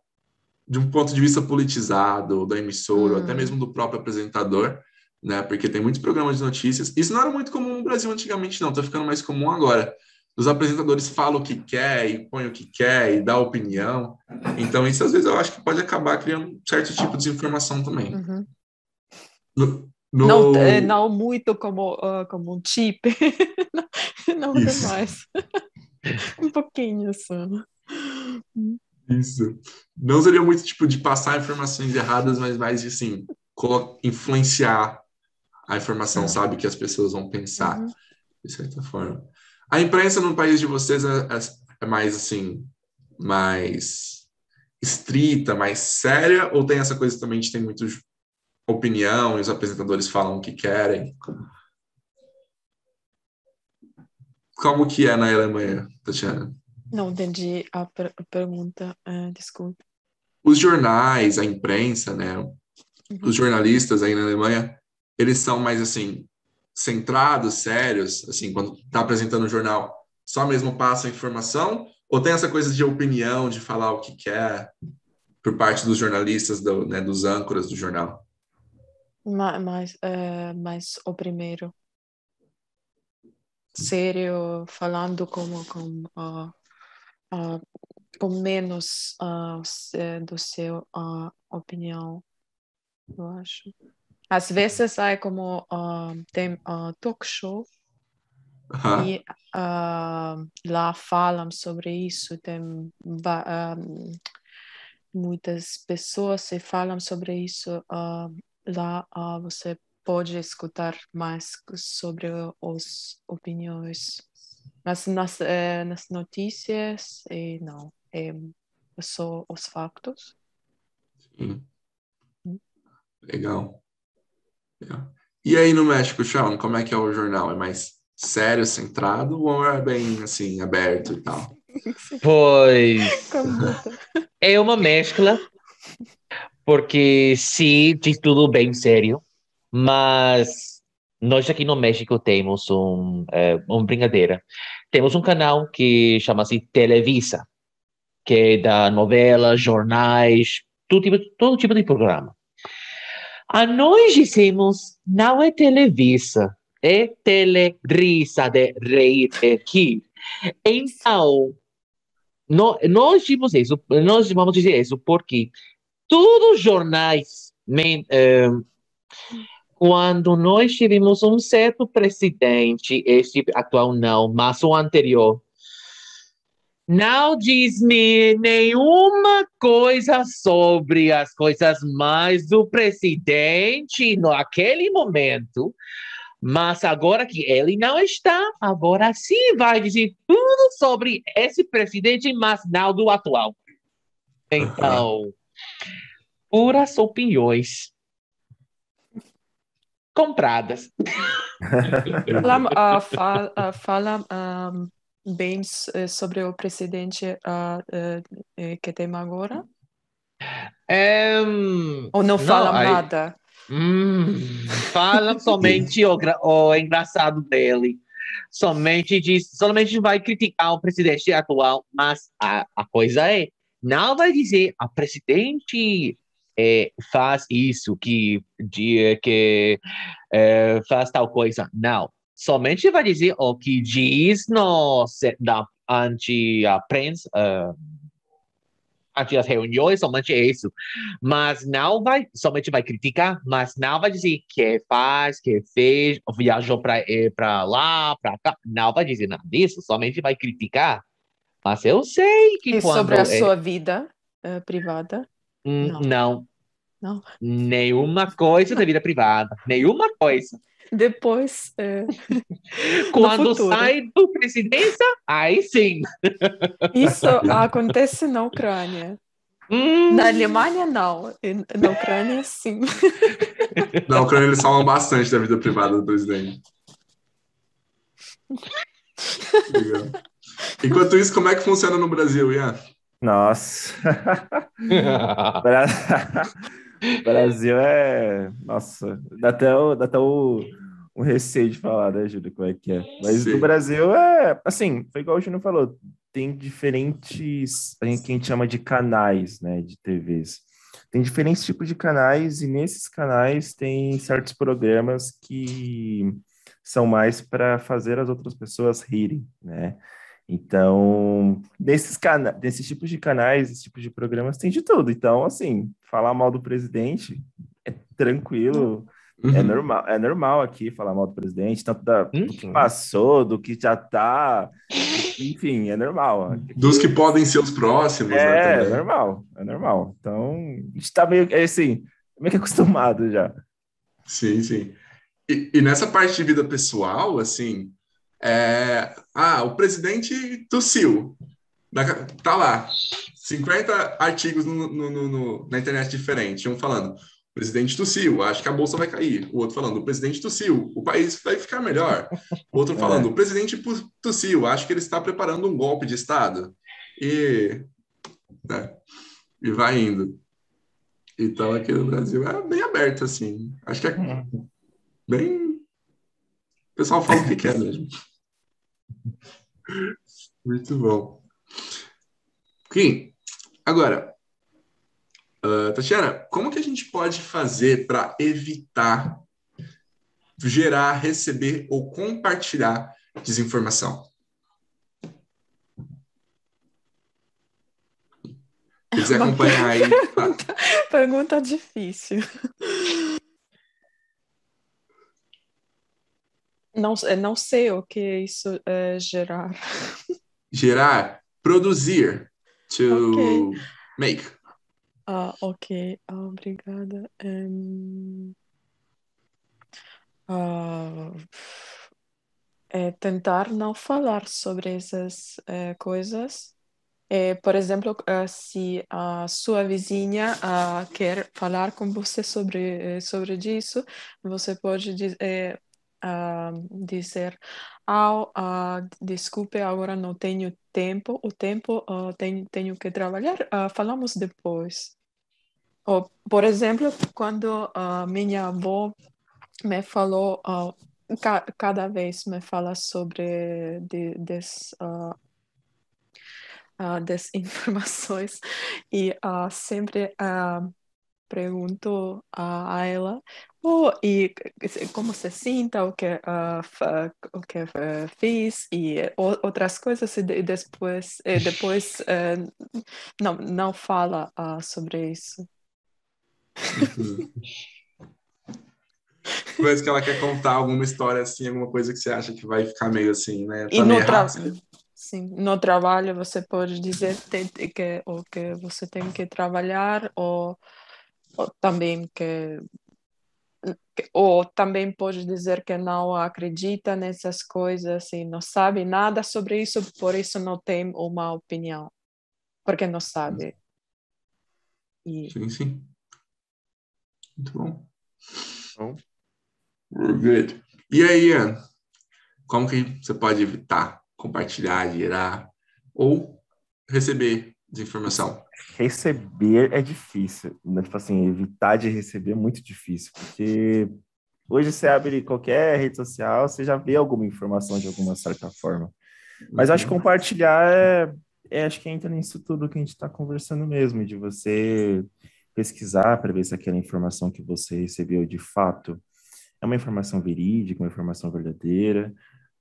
[SPEAKER 1] de um ponto de vista politizado da emissora, ou até
[SPEAKER 3] Hum.
[SPEAKER 1] mesmo do próprio apresentador, né? Porque tem muitos programas de notícias. Isso não era muito comum no Brasil antigamente, não. Tá ficando mais comum agora. Os apresentadores falam o que quer e põem o que quer e dá opinião. Então, isso às vezes eu acho que pode acabar criando um certo tipo de desinformação também.
[SPEAKER 3] Uhum.
[SPEAKER 1] No, no-
[SPEAKER 3] Não, eh, não muito como, ah, como um chip. [laughs] não demais. [laughs] um pouquinho só.
[SPEAKER 1] Isso. Não seria muito tipo de passar informações erradas, mas mais de assim, influenciar a informação, sabe? Que as pessoas vão pensar,
[SPEAKER 3] Uhum.
[SPEAKER 1] de certa forma. A imprensa no país de vocês é, é- é mais assim, mais estrita, mais séria, ou tem essa coisa também de ter muito opinião e os apresentadores falam o que querem? Como que é na Alemanha, Tatiana?
[SPEAKER 3] Não entendi a, per a pergunta, uh, desculpe.
[SPEAKER 1] Os jornais, a imprensa, né?
[SPEAKER 3] Uhum.
[SPEAKER 1] Os jornalistas aí na Alemanha, eles são mais assim centrados, sérios, assim, quando está apresentando o jornal, só mesmo passa a informação ou tem essa coisa de opinião, de falar o que quer por parte dos jornalistas, do, né, dos âncoras do jornal?
[SPEAKER 3] Mas, mas, é, mas o primeiro. Sério, falando como com, uh, uh, com menos uh, do seu opinião, eu acho. Às vezes é como tem talk show
[SPEAKER 1] Aham.
[SPEAKER 3] e lá falam sobre isso, tem muitas pessoas que falam sobre isso lá ah, você pode escutar mais sobre as opiniões. Mas nas, eh, nas notícias, eh, não, é só os fatos.
[SPEAKER 1] Sim. Legal. Legal. E aí no México, Shawn, como é que é o jornal? É mais sério, centrado ou é bem assim, aberto e tal? [laughs]
[SPEAKER 4] Pois é uma mescla, porque sim, diz tudo bem sério, mas nós aqui no México temos um, é, uma brincadeira. Temos um canal que chama-se Televisa, que dá novelas, jornais, todo tipo, todo tipo de programa. A nós dizemos, não é Televisa, é Telerisa, de de rir. Então, no- nós dizemos isso, nós vamos dizer isso porque todos os jornais, men- eh, quando nós tivemos um certo presidente, este atual não, mas o anterior, não diz-me nenhuma coisa sobre as coisas mais do presidente naquele momento, mas agora que ele não está, agora sim vai dizer tudo sobre esse presidente, mas não do atual. Então, puras opiniões compradas. [laughs]
[SPEAKER 3] Fala, ah, fa- ah, fala bem s- sobre o presidente ah, eh, eh, que tem agora?
[SPEAKER 4] Ehm,
[SPEAKER 3] Ou não
[SPEAKER 4] Não,
[SPEAKER 3] fala
[SPEAKER 4] aí-
[SPEAKER 3] nada?
[SPEAKER 4] Hum, fala [laughs] somente o, o engraçado dele. Somente diz, somente vai criticar o presidente atual, mas a, a coisa é, não vai dizer a presidente eh, faz isso, que, de, que eh, faz tal coisa. Não. Somente vai dizer o que diz no, da, ante a prensa, ah, ante as reuniões, somente isso mas não vai, somente vai criticar, mas não vai dizer que faz, que fez, viajou para lá, para cá, não vai dizer nada disso, somente vai criticar. Mas eu sei que
[SPEAKER 3] E
[SPEAKER 4] quando
[SPEAKER 3] sobre a
[SPEAKER 4] é-
[SPEAKER 3] sua vida eh, privada?
[SPEAKER 4] Hum,
[SPEAKER 3] Não.
[SPEAKER 4] não,
[SPEAKER 3] Não.
[SPEAKER 4] nenhuma coisa da vida privada, nenhuma coisa.
[SPEAKER 3] Depois, [laughs] eh,
[SPEAKER 4] Quando sai do presidência, aí sim.
[SPEAKER 3] isso acontece na Ucrânia.
[SPEAKER 4] Hum,
[SPEAKER 3] Na Alemanha, não. Na Ucrânia, sim. [laughs]
[SPEAKER 1] Na Ucrânia eles falam bastante da vida privada do presidente. Legal. [laughs] Enquanto isso, como é que funciona no Brasil, Ian?
[SPEAKER 2] Nossa. Bra- Brasil é. Nossa, dá até, o, dá até o, um receio de falar, né, Júlio, como é que é. Mas
[SPEAKER 1] Sim.
[SPEAKER 2] Brasil é. Assim, foi igual o Júnior falou, tem diferentes. A gente, que a gente chama de canais, né, de TVs. Tem diferentes tipos de canais, e nesses canais tem certos programas que são mais para fazer as outras pessoas rirem, né? Então, nesses, cana nesses tipos de canais, esses tipos de programas, tem de tudo. Então, assim, falar mal do presidente é tranquilo, é
[SPEAKER 1] Uhum.
[SPEAKER 2] normal, é normal aqui falar mal do presidente, tanto da, do que
[SPEAKER 4] Uhum.
[SPEAKER 2] passou, do que já tá, enfim, é normal.
[SPEAKER 1] Dos que podem ser os próximos, né?
[SPEAKER 2] É, é
[SPEAKER 1] também.
[SPEAKER 2] normal, é normal. Então, a gente tá meio, é assim, meio que acostumado já.
[SPEAKER 1] Sim, sim. E, e nessa parte de vida pessoal, assim, é... ah, o presidente tossiu. Tá lá, 50 artigos no- no- no- na internet diferente, um falando. presidente tossiu, acho que a bolsa vai cair. O outro falando, o presidente tossiu, o país vai ficar melhor. O outro [laughs] falando, é. o presidente tossiu, acho que ele está preparando um golpe de Estado. E, né, e vai indo. Então, aqui no Brasil é bem aberto, assim. Acho que é uhum. bem. O pessoal fala o que quer mesmo. [laughs] Muito bom. Kim, agora, uh, Tatiana, como que a gente pode fazer para evitar gerar, receber ou compartilhar desinformação? Se quiser [laughs] acompanhar aí.
[SPEAKER 3] Tá? [laughs] Pergunta difícil. Não, não sei o que isso é gerar.
[SPEAKER 1] Gerar, produzir, to okay. make.
[SPEAKER 3] Ah, ok, obrigada. Um, uh, é tentar não falar sobre essas uh, coisas. É, por exemplo, uh, se a sua vizinha uh, quer falar com você sobre, sobre isso, você pode dizer, uh, dizer, ah, uh, desculpe, agora não tenho tempo, o tempo uh, tenho, tenho que trabalhar, uh, falamos depois. Ou, por exemplo, quando minha avó me falou, ca cada vez me fala sobre de, des, desinformações [laughs] e sempre pergunto a, a ela oh, e como se sinta o que uh, o que uh, fiz e outras coisas e depois e depois uh, [laughs] não não fala sobre isso.
[SPEAKER 1] Mas que ela quer contar alguma história assim, alguma coisa que você acha que vai ficar meio assim, né?
[SPEAKER 3] Tá e no trabalho, sim, no trabalho você pode dizer que o que você tem que trabalhar ou também que ou também pode dizer que não acredita nessas coisas e não sabe nada sobre isso, por isso não tem uma opinião, porque não sabe.
[SPEAKER 1] E... Sim, sim. Muito bom. bom. Good. E aí, Ian, como que você pode evitar compartilhar, gerar ou receber desinformação?
[SPEAKER 2] Receber é difícil. Né? Tipo assim, evitar de receber é muito difícil, porque hoje você abre qualquer rede social, você já vê alguma informação de alguma certa forma. Mas acho que uhum. compartilhar é, é acho que entra nisso tudo que a gente está conversando mesmo, de você pesquisar para ver se aquela informação que você recebeu de fato é uma informação verídica, uma informação verdadeira,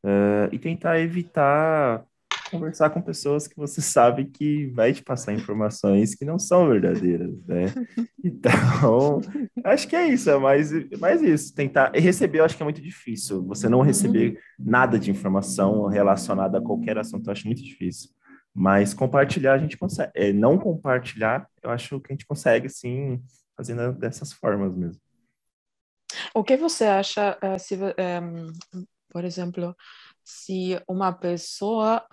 [SPEAKER 2] uh, e tentar evitar conversar com pessoas que você sabe que vai te passar informações que não são verdadeiras, né? [laughs] Então, acho que é isso, é mais, mais isso. Tentar receber, eu acho que é muito difícil. Você não receber nada de informação relacionada a qualquer assunto, eu acho muito difícil. Mas compartilhar a gente consegue. É, não compartilhar, eu acho que a gente consegue, sim, fazendo dessas formas mesmo.
[SPEAKER 3] O que você acha, uh, se, um, eh, por exemplo, se uma pessoa,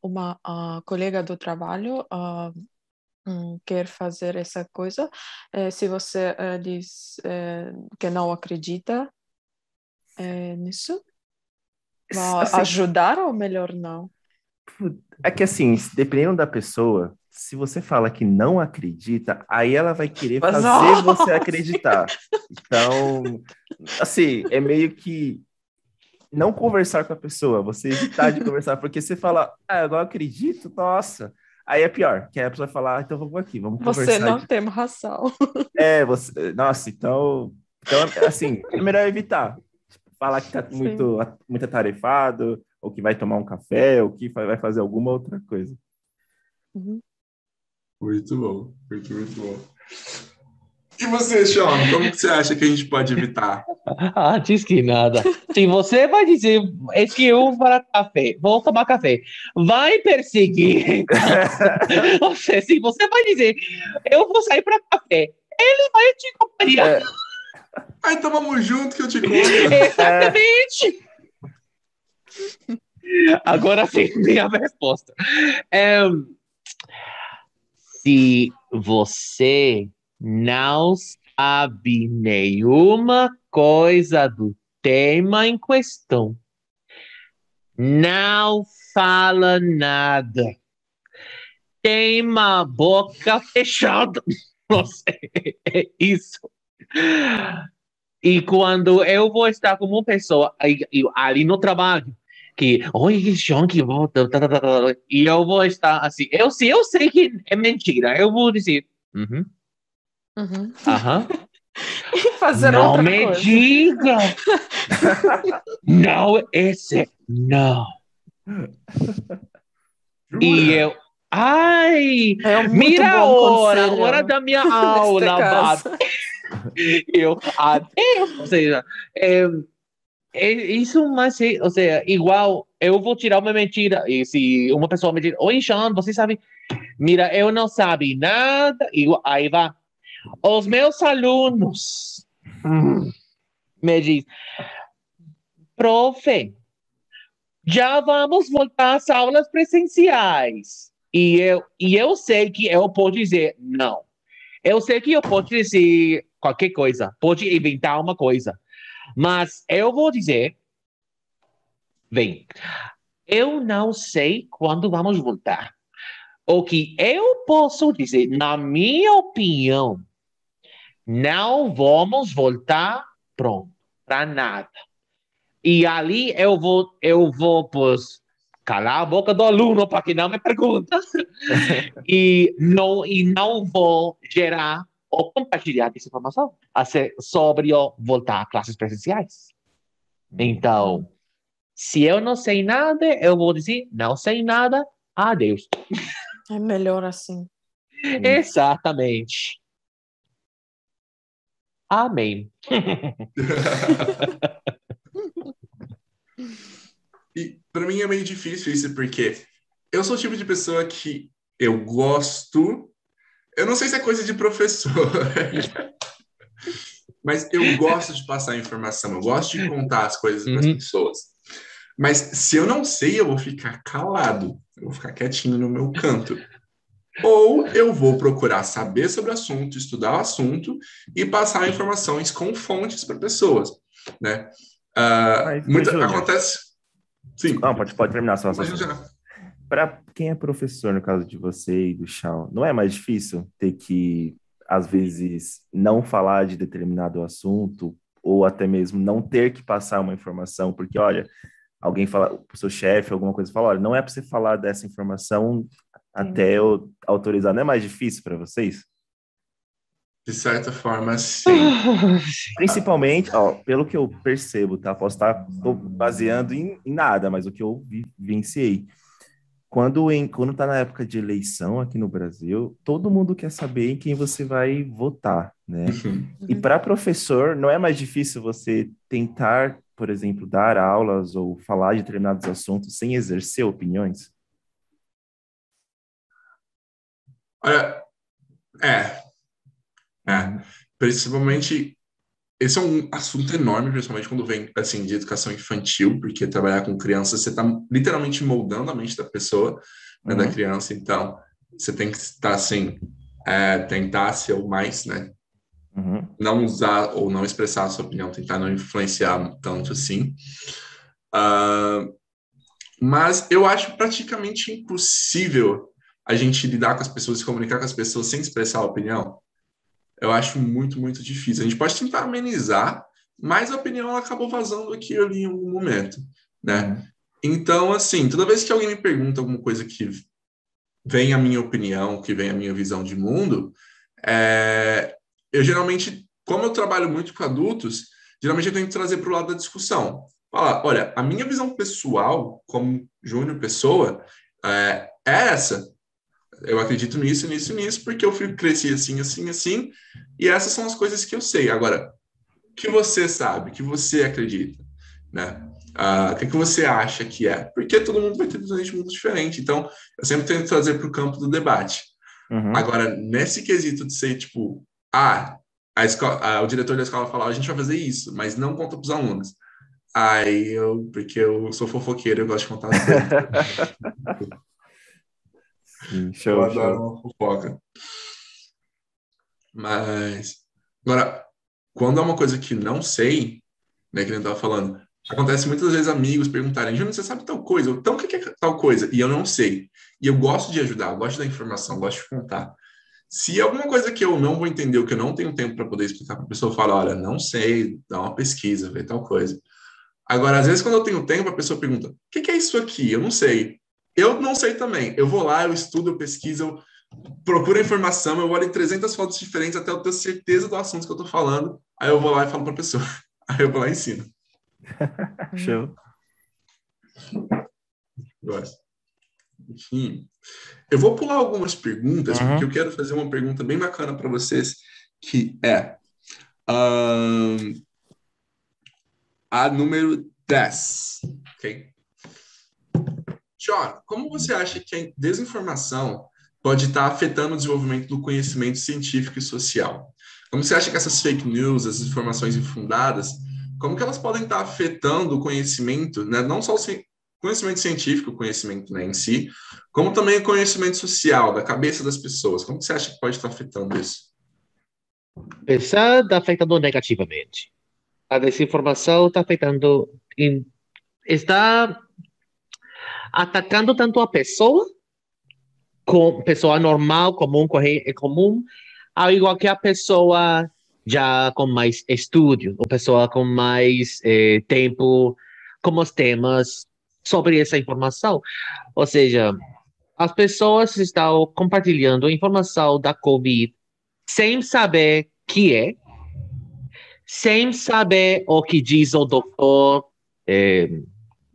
[SPEAKER 3] uma colega do trabalho hum, quer fazer essa coisa, eh, se você eh, diz eh, que não acredita nisso, vai assim, ajudar ou melhor não?
[SPEAKER 2] É que assim, dependendo da pessoa, se você fala que não acredita, aí ela vai querer Mas, fazer você [laughs] acreditar. Então, assim, é meio que não conversar com a pessoa, você evitar de conversar, porque você fala, ah, eu não acredito, nossa. Aí é pior, que aí a pessoa vai falar, ah, então vamos aqui, vamos
[SPEAKER 3] você
[SPEAKER 2] conversar.
[SPEAKER 3] Você não de... tem razão. [laughs]
[SPEAKER 2] É, você, nossa, então, então assim, é melhor evitar. Falar que tá muito, muito atarefado, ou que vai tomar um café, ou que vai fazer alguma outra coisa.
[SPEAKER 1] Uhum. Muito bom, muito, muito bom. E você, Sean, como que você acha que a gente pode evitar? [laughs]
[SPEAKER 4] Antes que nada, se você vai dizer é que eu vou para café, vou tomar café, vai perseguir. [laughs] você, se você vai dizer eu vou sair para café, ele vai te acompanhar. É.
[SPEAKER 1] Ah, então vamos junto que eu te conto. [laughs]
[SPEAKER 4] Exatamente. É. Agora sim, minha resposta. É, se você não sabe nenhuma coisa do tema em questão. Não fala nada. Tem uma boca fechada. [laughs] Nossa, é isso. E quando eu vou estar com uma pessoa ali no trabalho, que, oi, Sean, que volta, tá, tá, tá, e eu vou estar assim, eu, se eu sei que é mentira, eu vou dizer, uhum,
[SPEAKER 3] Uhum.
[SPEAKER 4] aham, [laughs]
[SPEAKER 3] E fazer
[SPEAKER 4] não
[SPEAKER 3] outra
[SPEAKER 4] me
[SPEAKER 3] coisa.
[SPEAKER 4] diga, [laughs] não, esse, não. E eu, ai,
[SPEAKER 3] É um
[SPEAKER 4] mira a hora,
[SPEAKER 3] conselho
[SPEAKER 4] hora da minha [laughs] aula. Babi. eu adeus. Ou seja, é, é isso, mas, é, ou seja, igual eu vou tirar uma mentira. E se uma pessoa me diz, oi, Sean, você sabe? Mira, eu não sabe nada. E aí vai. Os meus alunos me diz, profe, já vamos voltar às aulas presenciais. E eu, e eu sei que eu posso dizer não. Eu sei que eu posso dizer qualquer coisa, pode inventar uma coisa, mas eu vou dizer, bem, eu não sei quando vamos voltar. O que eu posso dizer, na minha opinião, não vamos voltar pronto para nada. E ali eu vou, eu vou, pois, calar a boca do aluno para que não me pergunta [laughs] e não e não vou gerar ou compartilhar essa informação a ser- sobre o voltar a classes presenciais. Então, se eu não sei nada, eu vou dizer não sei nada, adeus.
[SPEAKER 3] É melhor assim.
[SPEAKER 4] Exatamente. Amém. [laughs]
[SPEAKER 1] E para mim é meio difícil isso, porque eu sou o tipo de pessoa que eu gosto. Eu não sei se é coisa de professor, [laughs] mas eu gosto de passar informação, eu gosto de contar as coisas para as
[SPEAKER 4] Uhum.
[SPEAKER 1] pessoas. Mas se eu não sei, eu vou ficar calado, eu vou ficar quietinho no meu canto. Ou eu vou procurar saber sobre o assunto, estudar o assunto e passar informações com fontes para pessoas, né? Ah,
[SPEAKER 2] Mas, mas,
[SPEAKER 1] muita,
[SPEAKER 2] Júnior-
[SPEAKER 1] acontece. Sim.
[SPEAKER 2] Não, pode, pode terminar
[SPEAKER 1] Mas, já-
[SPEAKER 2] Para quem é professor, no caso de você e do Chão, não é mais difícil ter que, às vezes, não falar de determinado assunto ou até mesmo não ter que passar uma informação, porque, olha, alguém fala, o seu chefe, alguma coisa, fala, olha, não é para você falar dessa informação até eu autorizar. Não é mais difícil para vocês?
[SPEAKER 1] De certa forma, sim. [laughs]
[SPEAKER 2] Principalmente, ó, pelo que eu percebo, tá? Posso estar tô baseando em, em nada, mas o que eu vi- vivenciei. Quando, em, quando tá na época de eleição aqui no Brasil, todo mundo quer saber em quem você vai votar, né? E para professor, não é mais difícil você tentar, por exemplo, dar aulas ou falar de determinados assuntos sem exercer opiniões?
[SPEAKER 1] É. É. Principalmente, esse é um assunto enorme, principalmente quando vem, assim, de educação infantil, porque trabalhar com criança, você está literalmente moldando a mente da pessoa, né, da
[SPEAKER 2] Uhum.
[SPEAKER 1] criança, então você tem que estar, assim, é, tentar ser o mais, né,
[SPEAKER 2] Uhum.
[SPEAKER 1] não usar ou não expressar a sua opinião, tentar não influenciar tanto assim. Ah, mas eu acho praticamente impossível a gente lidar com as pessoas, se comunicar com as pessoas sem expressar a opinião. Eu acho muito, muito difícil. A gente pode tentar amenizar, mas a opinião acabou vazando aqui ali em algum momento, né? Então, assim, toda vez que alguém me pergunta alguma coisa que vem a minha opinião, que vem a minha visão de mundo, é, eu geralmente, como eu trabalho muito com adultos, geralmente eu tenho que trazer para o lado da discussão. Falar, olha, a minha visão pessoal, como Júnior Pessoa, é, é essa. Eu acredito nisso, nisso, nisso, porque eu fui, cresci assim, assim, assim, e essas são as coisas que eu sei. Agora, o que você sabe, que você acredita, né? Ah, o que, que você acha que é? Porque todo mundo vai ter visões de mundo diferente. Então, eu sempre tento trazer para o campo do debate.
[SPEAKER 2] Uhum.
[SPEAKER 1] Agora, nesse quesito de ser tipo, ah, a escola, ah, o diretor da escola fala, a gente vai fazer isso, mas não conta para os alunos. Aí eu, porque eu sou fofoqueiro, eu gosto de contar as coisas. [laughs]
[SPEAKER 2] Sim,
[SPEAKER 1] eu adoro
[SPEAKER 2] show.
[SPEAKER 1] uma fofoca. Mas, Agora, quando é uma coisa que não sei, né, que nem eu estava falando, acontece muitas vezes amigos perguntarem, Júnior, você sabe tal coisa? Então, o que é tal coisa? E eu não sei. E eu gosto de ajudar, eu gosto da informação, gosto de contar. Se é alguma coisa que eu não vou entender, ou que eu não tenho tempo para poder explicar para a pessoa, eu falo, olha, não sei, dá uma pesquisa, vê tal coisa. Agora, às vezes, quando eu tenho tempo, a pessoa pergunta, o que é isso aqui? Eu não sei. Eu não sei também. Eu vou lá, eu estudo, eu pesquiso, eu procuro a informação, eu olho em 300 fotos diferentes até eu ter certeza do assunto que eu estou falando. Aí eu vou lá e falo para a pessoa. [laughs] Aí eu vou lá e ensino. [laughs]
[SPEAKER 2] Show.
[SPEAKER 1] Gosto. Enfim, eu vou pular algumas perguntas,
[SPEAKER 2] Uhum.
[SPEAKER 1] porque eu quero fazer uma pergunta bem bacana para vocês, que é ahn, a número 10, ok? John, como você acha que a desinformação pode estar afetando o desenvolvimento do conhecimento científico e social? Como você acha que essas fake news, essas informações infundadas, como que elas podem estar afetando o conhecimento, né? não só o ci- conhecimento científico, o conhecimento né, em si, como também o conhecimento social, da cabeça das pessoas. Como você acha que pode estar afetando isso?
[SPEAKER 4] Pensar está afetando negativamente. A desinformação está afetando, está atacando tanto a pessoa, com pessoa normal, comum, corre- comum, ao igual que a pessoa já com mais estudo, ou pessoa com mais eh, tempo com os temas sobre essa informação. Ou seja, as pessoas estão compartilhando informação da Covid sem saber que é, sem saber o que diz o doutor, eh,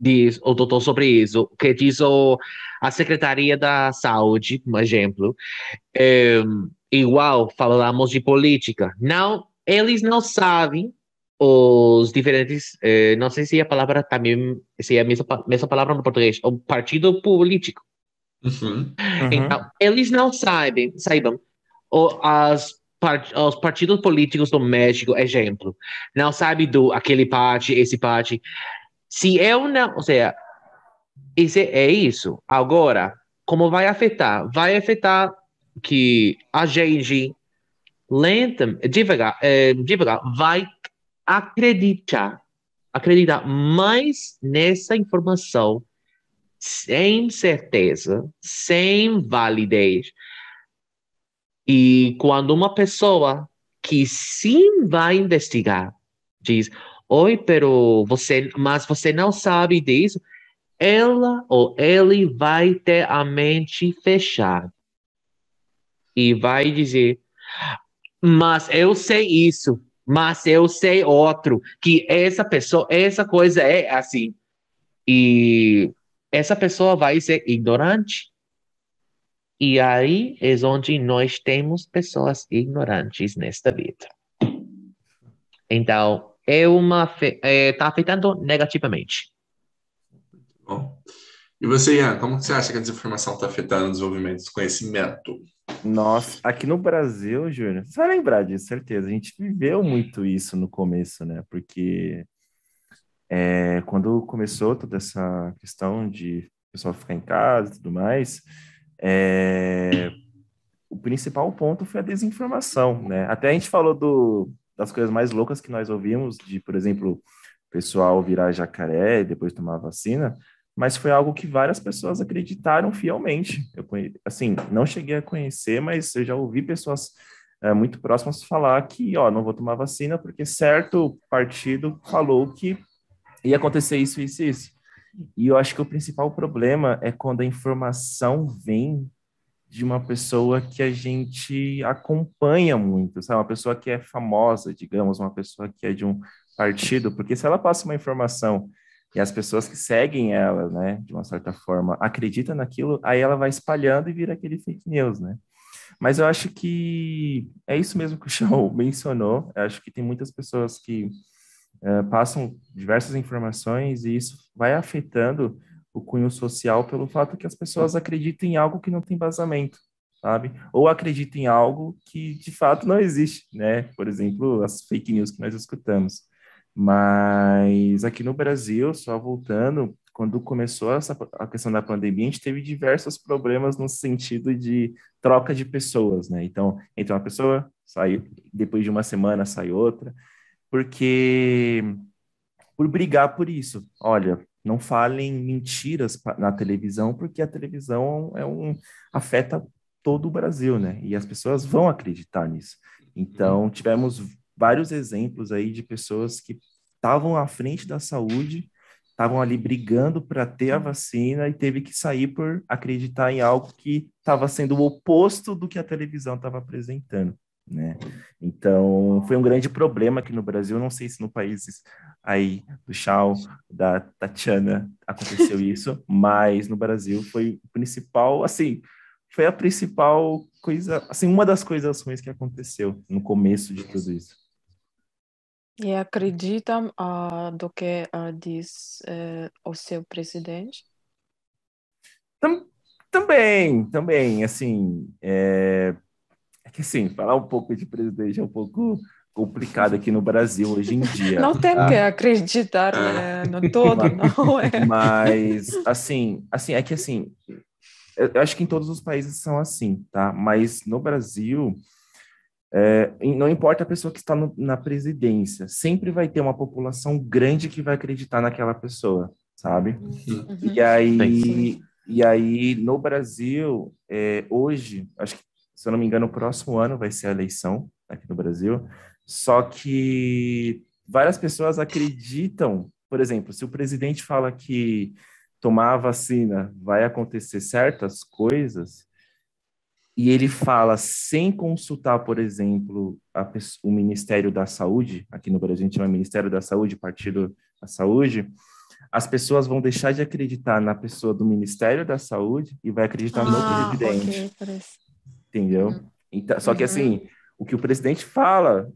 [SPEAKER 4] diz o doutor sobre isso, que diz o, a Secretaria da Saúde, por exemplo. Eh, igual falamos de política. Não, eles não sabem os diferentes, eh, não sei se a palavra também, se é a mesma, mesma palavra no português, o partido político.
[SPEAKER 1] Uhum.
[SPEAKER 2] Uhum.
[SPEAKER 4] Então, eles não sabem, saibam, o, as, os partidos políticos do México, exemplo, não sabem do aquele parte, esse parte. Se eu não, ou seja, isso é, é isso. Agora, como vai afetar? Vai afetar que a gente lenta, devagar, eh, devagar, vai acreditar, acreditar mais nessa informação sem certeza, sem validez. E quando uma pessoa que sim vai investigar diz, oi, pero você, mas você não sabe disso, ela ou ele vai ter a mente fechada e vai dizer, mas eu sei isso, mas eu sei outro, que essa pessoa, essa coisa é assim. E essa pessoa vai ser ignorante. E aí é onde nós temos pessoas ignorantes nesta vida. Então, é uma está afetando negativamente.
[SPEAKER 1] Bom. E você, Ian, como você acha que a desinformação está afetando o desenvolvimento do conhecimento?
[SPEAKER 2] Nossa, aqui no Brasil, Júnior, você vai lembrar disso, certeza. A gente viveu muito isso no começo, né? Porque é, quando começou toda essa questão de o pessoal ficar em casa e tudo mais, é, o principal ponto foi a desinformação, né? Até a gente falou do, das coisas mais loucas que nós ouvimos, de, por exemplo, pessoal virar jacaré e depois tomar vacina, mas foi algo que várias pessoas acreditaram fielmente. Eu assim, não cheguei a conhecer, mas eu já ouvi pessoas é, muito próximas falar que, ó, não vou tomar vacina porque certo partido falou que ia acontecer isso, isso e isso. E eu acho que o principal problema é quando a informação vem de uma pessoa que a gente acompanha muito, sabe? Uma pessoa que é famosa, digamos, uma pessoa que é de um partido, porque se ela passa uma informação e as pessoas que seguem ela, né, de uma certa forma, acreditam naquilo, aí ela vai espalhando e vira aquele fake news, né? Mas eu acho que é isso mesmo que o Shaw [laughs] mencionou. Eu acho que tem muitas pessoas que uh, passam diversas informações e isso vai afetando o cunho social pelo fato que as pessoas acreditam em algo que não tem vazamento, sabe? Ou acreditam em algo que de fato não existe, né? Por exemplo, as fake news que nós escutamos. Mas aqui no Brasil, só voltando, quando começou essa, a questão da pandemia, a gente teve diversos problemas no sentido de troca de pessoas, né? Então, entra uma pessoa, sai, depois de uma semana sai outra, porque por brigar por isso. Olha, não falem mentiras na televisão, porque a televisão é um afeta todo o Brasil, né? E as pessoas vão acreditar nisso. Então, tivemos vários exemplos aí de pessoas que estavam à frente da saúde, estavam ali brigando para ter a vacina e teve que sair por acreditar em algo que estava sendo o oposto do que a televisão estava apresentando. Né? Então, foi um grande problema aqui no Brasil. Não sei se no país aí do Chau, da Tatiana, aconteceu [laughs] isso, mas no Brasil foi o principal, assim, foi a principal coisa, assim, uma das coisas ruins que aconteceu no começo de tudo isso.
[SPEAKER 3] E acredita uh, do que uh, diz uh, o seu presidente?
[SPEAKER 2] Tam, também, também, assim, é que assim, falar um pouco de presidente é um pouco complicado aqui no Brasil hoje em dia.
[SPEAKER 3] Não tem tá? que acreditar né, no todo, não é?
[SPEAKER 2] Mas, assim, assim, é que assim, eu acho que em todos os países são assim, tá? Mas no Brasil, é, não importa a pessoa que está no, na presidência, sempre vai ter uma população grande que vai acreditar naquela pessoa, sabe? Uhum. E aí, e aí no Brasil, é, hoje, acho que se eu não me engano, o próximo ano vai ser a eleição aqui no Brasil. Só que várias pessoas acreditam, por exemplo, se o presidente fala que tomar a vacina vai acontecer certas coisas, e ele fala sem consultar, por exemplo, o Ministério da Saúde, aqui no Brasil a gente chama Ministério da Saúde, Partido da Saúde, as pessoas vão deixar de acreditar na pessoa do Ministério da Saúde e vai acreditar ah, no presidente. Okay, entendeu? Uhum. Então, só que assim, o que o presidente fala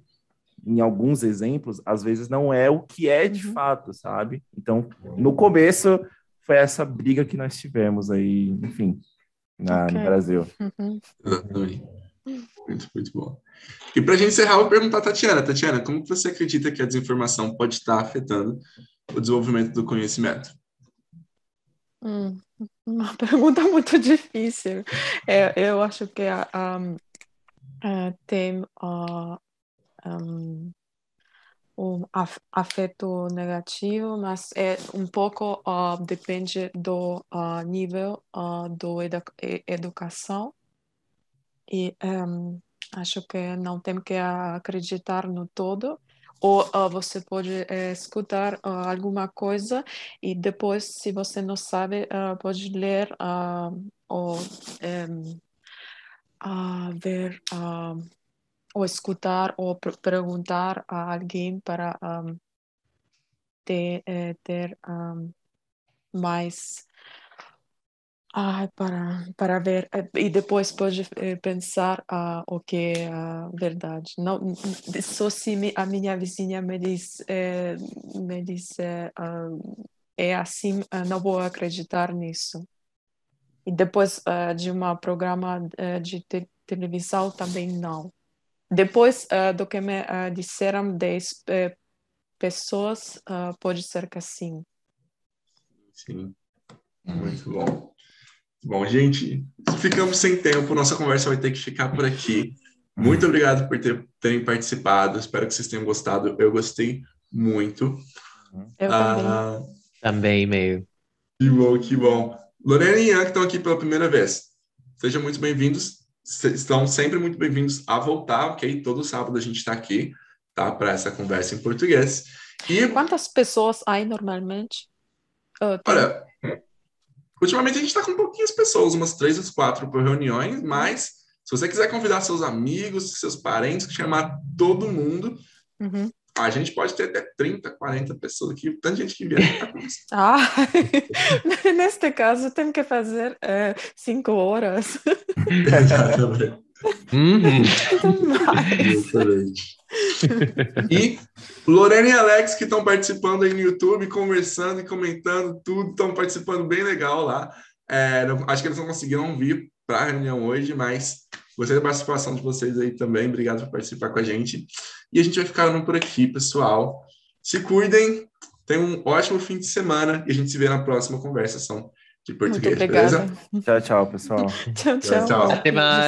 [SPEAKER 2] em alguns exemplos, às vezes não é o que é de uhum. fato, sabe? Então, no começo foi essa briga que nós tivemos aí, enfim, na, okay. no Brasil.
[SPEAKER 1] Uhum. Muito, muito bom. E para a gente encerrar, eu vou perguntar a Tatiana. Tatiana, como você acredita que a desinformação pode estar afetando o desenvolvimento do conhecimento?
[SPEAKER 3] Hum, uma [laughs] pergunta muito difícil. É, eu acho que um, uh, tem uh, um, um afeto negativo, mas é um pouco depende do nível uh, do edu educação e um, acho que não tem que acreditar no todo ou uh, você pode uh, escutar uh, alguma coisa e depois, se você não sabe, pode ler ou um, ver ou escutar ou perguntar a alguém para um, ter, eh, ter um, mais ah, para, para ver, eh, e depois pode eh, pensar ah, o que é a verdade. Não, só se a minha vizinha me diz, é, me diz é, é assim, não vou acreditar nisso. E depois de um programa de te televisão também não. Depois do que me disseram 10 pessoas, pode ser que sim.
[SPEAKER 1] Sim, muito bom. Bom, gente, ficamos sem tempo, nossa conversa vai ter que ficar por aqui. Muito obrigado por ter, terem participado, espero que vocês tenham gostado. Eu gostei muito.
[SPEAKER 3] Eu ah,
[SPEAKER 4] também. meio.
[SPEAKER 1] Que bom, que bom. Lorena e Ian, que estão aqui pela primeira vez, sejam muito bem-vindos. Estão sempre muito bem-vindos a voltar, ok? Todo sábado a gente está aqui, tá? Para essa conversa em português.
[SPEAKER 3] E quantas pessoas aí normalmente?
[SPEAKER 1] Uh, Olha, Ultimamente a gente está com pouquinhas pessoas, umas três ou quatro por reuniões, mas se você quiser convidar seus amigos, seus parentes, chamar todo mundo, uhum. a gente pode ter até 30, 40 pessoas aqui, tanta gente que vier. [laughs]
[SPEAKER 3] ah, [laughs] neste caso tem que fazer é, cinco horas. [laughs]
[SPEAKER 4] Uhum.
[SPEAKER 1] E Lorena e Alex, que estão participando aí no YouTube, conversando e comentando tudo, estão participando bem legal lá. É, acho que eles não conseguiram vir para a reunião hoje, mas gostei da participação de vocês aí também. Obrigado por participar com a gente. E a gente vai ficando por aqui, pessoal. Se cuidem, tenham um ótimo fim de semana e a gente se vê na próxima conversação de português, beleza?
[SPEAKER 2] Tchau, tchau, pessoal. [laughs]
[SPEAKER 3] tchau, tchau. tchau, tchau.
[SPEAKER 4] Até mais.